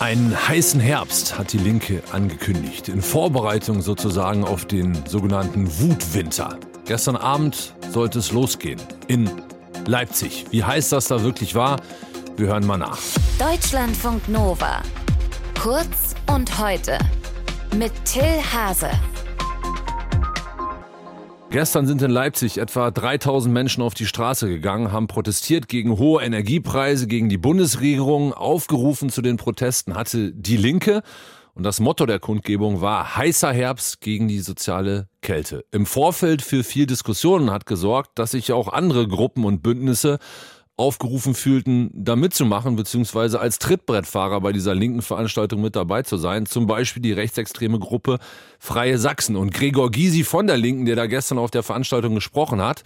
Einen heißen Herbst hat die Linke angekündigt, in Vorbereitung sozusagen auf den sogenannten Wutwinter. Gestern Abend sollte es losgehen in Leipzig. Wie heiß das da wirklich war, wir hören mal nach. Deutschlandfunk Nova. Kurz und heute mit Till Hase. Gestern sind in Leipzig etwa 3000 Menschen auf die Straße gegangen, haben protestiert gegen hohe Energiepreise, gegen die Bundesregierung. Aufgerufen zu den Protesten hatte die Linke. Und das Motto der Kundgebung war heißer Herbst gegen die soziale Kälte. Im Vorfeld für viel Diskussionen hat gesorgt, dass sich auch andere Gruppen und Bündnisse aufgerufen fühlten, da mitzumachen, beziehungsweise als Trittbrettfahrer bei dieser linken Veranstaltung mit dabei zu sein. Zum Beispiel die rechtsextreme Gruppe Freie Sachsen. Und Gregor Gysi von der Linken, der da gestern auf der Veranstaltung gesprochen hat,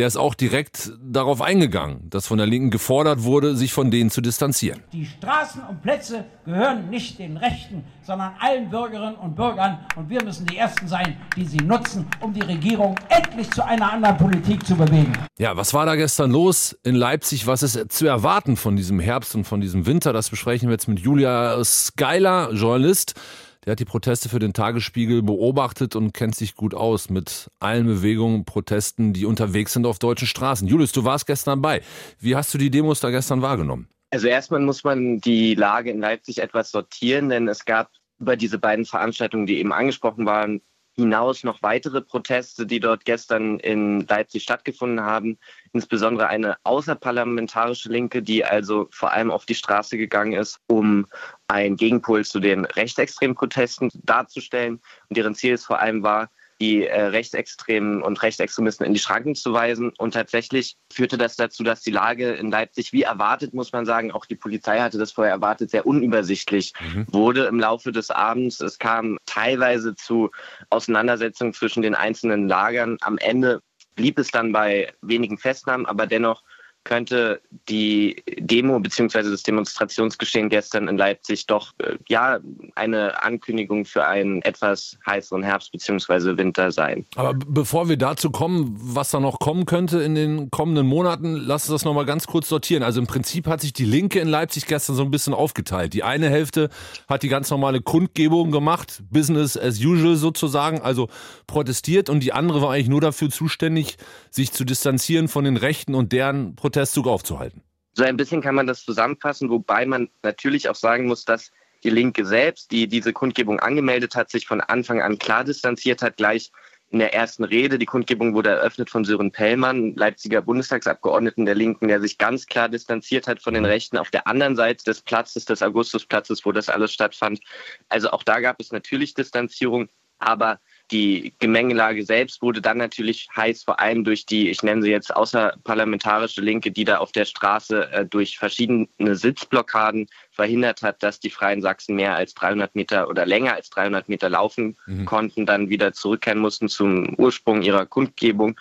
der ist auch direkt darauf eingegangen, dass von der Linken gefordert wurde, sich von denen zu distanzieren. Die Straßen und Plätze gehören nicht den Rechten, sondern allen Bürgerinnen und Bürgern. Und wir müssen die Ersten sein, die sie nutzen, um die Regierung endlich zu einer anderen Politik zu bewegen. Ja, was war da gestern los in Leipzig? Was ist zu erwarten von diesem Herbst und von diesem Winter? Das besprechen wir jetzt mit Julia Skyler, Journalist der hat die Proteste für den Tagesspiegel beobachtet und kennt sich gut aus mit allen Bewegungen, Protesten, die unterwegs sind auf deutschen Straßen. Julius, du warst gestern dabei. Wie hast du die Demos da gestern wahrgenommen? Also erstmal muss man die Lage in Leipzig etwas sortieren, denn es gab über diese beiden Veranstaltungen, die eben angesprochen waren, hinaus noch weitere Proteste, die dort gestern in Leipzig stattgefunden haben. Insbesondere eine außerparlamentarische Linke, die also vor allem auf die Straße gegangen ist, um einen Gegenpol zu den rechtsextremen Protesten darzustellen. Und deren Ziel es vor allem war, die äh, Rechtsextremen und Rechtsextremisten in die Schranken zu weisen. Und tatsächlich führte das dazu, dass die Lage in Leipzig, wie erwartet, muss man sagen, auch die Polizei hatte das vorher erwartet, sehr unübersichtlich mhm. wurde im Laufe des Abends. Es kam teilweise zu Auseinandersetzungen zwischen den einzelnen Lagern. Am Ende blieb es dann bei wenigen Festnahmen, aber dennoch könnte die Demo bzw. das Demonstrationsgeschehen gestern in Leipzig doch äh, ja eine Ankündigung für einen etwas heißeren Herbst bzw. Winter sein. Aber bevor wir dazu kommen, was da noch kommen könnte in den kommenden Monaten, lass uns das nochmal ganz kurz sortieren. Also im Prinzip hat sich die Linke in Leipzig gestern so ein bisschen aufgeteilt. Die eine Hälfte hat die ganz normale Kundgebung gemacht, Business as usual sozusagen, also protestiert und die andere war eigentlich nur dafür zuständig, sich zu distanzieren von den Rechten und deren Protesten Protestzug aufzuhalten. So ein bisschen kann man das zusammenfassen, wobei man natürlich auch sagen muss, dass die Linke selbst, die diese Kundgebung angemeldet hat, sich von Anfang an klar distanziert hat, gleich in der ersten Rede. Die Kundgebung wurde eröffnet von Sören Pellmann, Leipziger Bundestagsabgeordneten der Linken, der sich ganz klar distanziert hat von den Rechten auf der anderen Seite des Platzes, des Augustusplatzes, wo das alles stattfand. Also auch da gab es natürlich Distanzierung, aber die Gemengelage selbst wurde dann natürlich heiß, vor allem durch die, ich nenne sie jetzt außerparlamentarische Linke, die da auf der Straße äh, durch verschiedene Sitzblockaden verhindert hat, dass die Freien Sachsen mehr als 300 Meter oder länger als 300 Meter laufen mhm. konnten, dann wieder zurückkehren mussten zum Ursprung ihrer Kundgebung.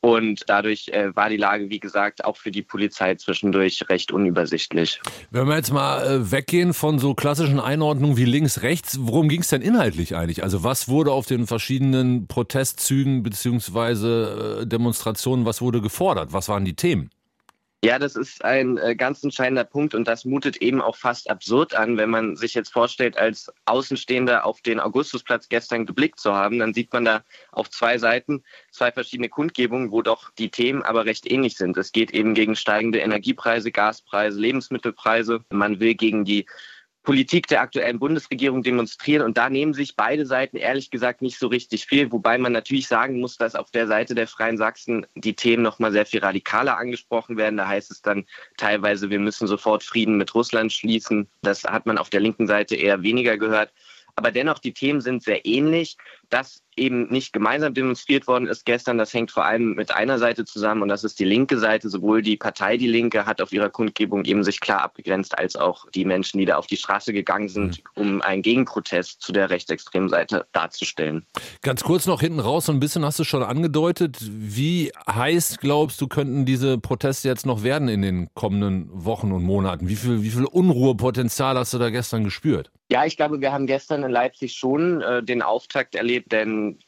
Und dadurch äh, war die Lage, wie gesagt, auch für die Polizei zwischendurch recht unübersichtlich. Wenn wir jetzt mal äh, weggehen von so klassischen Einordnungen wie links, rechts, worum ging es denn inhaltlich eigentlich? Also was wurde auf den verschiedenen Protestzügen beziehungsweise äh, Demonstrationen, was wurde gefordert? Was waren die Themen? Ja, das ist ein äh, ganz entscheidender Punkt und das mutet eben auch fast absurd an, wenn man sich jetzt vorstellt, als Außenstehender auf den Augustusplatz gestern geblickt zu haben, dann sieht man da auf zwei Seiten zwei verschiedene Kundgebungen, wo doch die Themen aber recht ähnlich sind. Es geht eben gegen steigende Energiepreise, Gaspreise, Lebensmittelpreise. Man will gegen die Politik der aktuellen Bundesregierung demonstrieren. Und da nehmen sich beide Seiten ehrlich gesagt nicht so richtig viel, wobei man natürlich sagen muss, dass auf der Seite der Freien Sachsen die Themen noch mal sehr viel radikaler angesprochen werden. Da heißt es dann teilweise, wir müssen sofort Frieden mit Russland schließen. Das hat man auf der linken Seite eher weniger gehört. Aber dennoch, die Themen sind sehr ähnlich. Dass eben nicht gemeinsam demonstriert worden ist gestern, das hängt vor allem mit einer Seite zusammen und das ist die linke Seite. Sowohl die Partei Die Linke hat auf ihrer Kundgebung eben sich klar abgegrenzt, als auch die Menschen, die da auf die Straße gegangen sind, mhm. um einen Gegenprotest zu der rechtsextremen Seite darzustellen. Ganz kurz noch hinten raus, so ein bisschen hast du schon angedeutet. Wie heiß glaubst du, könnten diese Proteste jetzt noch werden in den kommenden Wochen und Monaten? Wie viel, wie viel Unruhepotenzial hast du da gestern gespürt? Ja, ich glaube, wir haben gestern in Leipzig schon äh, den Auftakt erlebt, erlebt,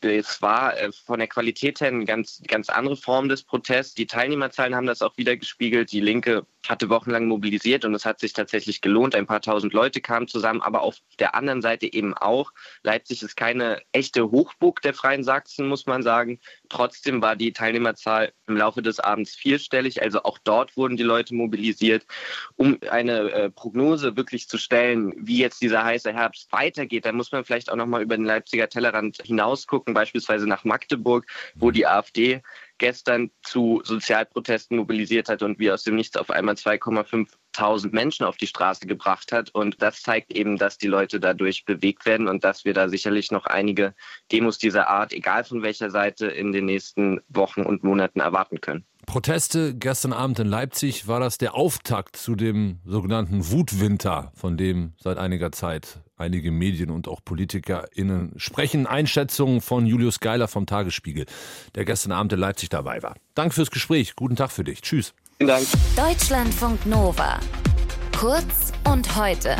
denn es war äh, von der Qualität her eine ganz, ganz andere Form des Protests. Die Teilnehmerzahlen haben das auch wieder gespiegelt. Die Linke hatte wochenlang mobilisiert und es hat sich tatsächlich gelohnt. Ein paar tausend Leute kamen zusammen, aber auf der anderen Seite eben auch. Leipzig ist keine echte Hochburg der Freien Sachsen, muss man sagen. Trotzdem war die Teilnehmerzahl im Laufe des Abends vierstellig. Also auch dort wurden die Leute mobilisiert. Um eine äh, Prognose wirklich zu stellen, wie jetzt dieser heiße Herbst weitergeht, da muss man vielleicht auch nochmal über den Leipziger Tellerrand hinausgucken, beispielsweise nach Magdeburg, wo die AfD gestern zu Sozialprotesten mobilisiert hat und wie aus dem Nichts auf einmal 2,5 Menschen auf die Straße gebracht hat. Und das zeigt eben, dass die Leute dadurch bewegt werden und dass wir da sicherlich noch einige Demos dieser Art, egal von welcher Seite, in den nächsten Wochen und Monaten erwarten können. Proteste gestern Abend in Leipzig, war das der Auftakt zu dem sogenannten Wutwinter, von dem seit einiger Zeit einige Medien und auch PolitikerInnen sprechen. Einschätzungen von Julius Geiler vom Tagesspiegel, der gestern Abend in Leipzig dabei war. Danke fürs Gespräch. Guten Tag für dich. Tschüss. Vielen Dank. Deutschlandfunk Nova. Kurz und heute.